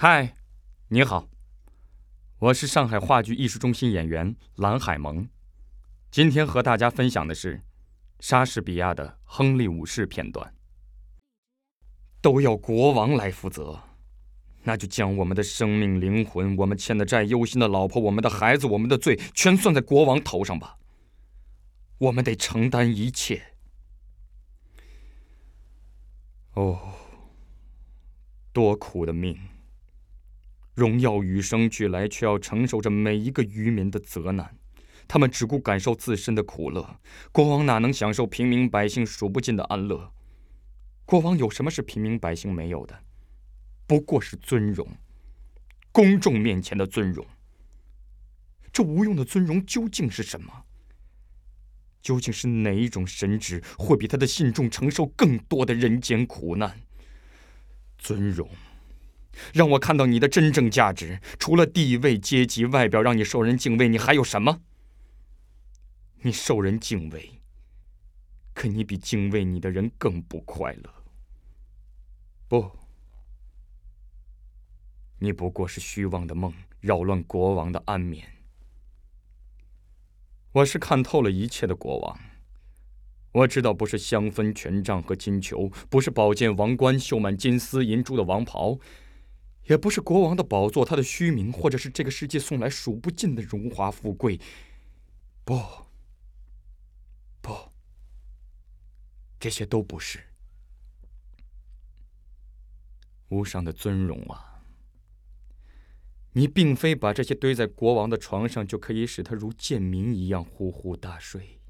嗨，你好，我是上海话剧艺术中心演员蓝海萌，今天和大家分享的是莎士比亚的《亨利五世》片段。都要国王来负责，那就将我们的生命、灵魂、我们欠的债、忧心的老婆、我们的孩子、我们的罪，全算在国王头上吧。我们得承担一切。哦，多苦的命！荣耀与生俱来，却要承受着每一个渔民的责难。他们只顾感受自身的苦乐，国王哪能享受平民百姓数不尽的安乐？国王有什么是平民百姓没有的？不过是尊荣，公众面前的尊荣。这无用的尊荣究竟是什么？究竟是哪一种神职会比他的信众承受更多的人间苦难？尊荣。让我看到你的真正价值，除了地位、阶级、外表让你受人敬畏，你还有什么？你受人敬畏，可你比敬畏你的人更不快乐。不，你不过是虚妄的梦，扰乱国王的安眠。我是看透了一切的国王，我知道不是香氛、权杖和金球，不是宝剑、王冠、绣满金丝银珠的王袍。也不是国王的宝座，他的虚名，或者是这个世界送来数不尽的荣华富贵。不，不，这些都不是。无上的尊荣啊！你并非把这些堆在国王的床上，就可以使他如贱民一样呼呼大睡。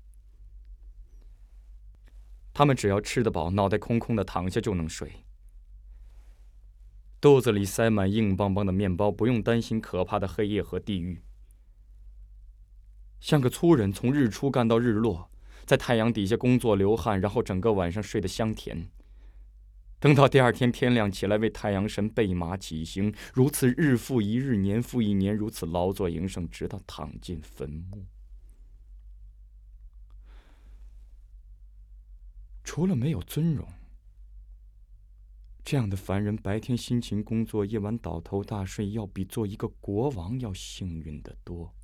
他们只要吃得饱，脑袋空空的躺下就能睡。肚子里塞满硬邦邦的面包，不用担心可怕的黑夜和地狱。像个粗人，从日出干到日落，在太阳底下工作流汗，然后整个晚上睡得香甜。等到第二天天亮起来，为太阳神备马起行，如此日复一日，年复一年，如此劳作营生，直到躺进坟墓。除了没有尊荣。这样的凡人，白天辛勤工作，夜晚倒头大睡，要比做一个国王要幸运的多。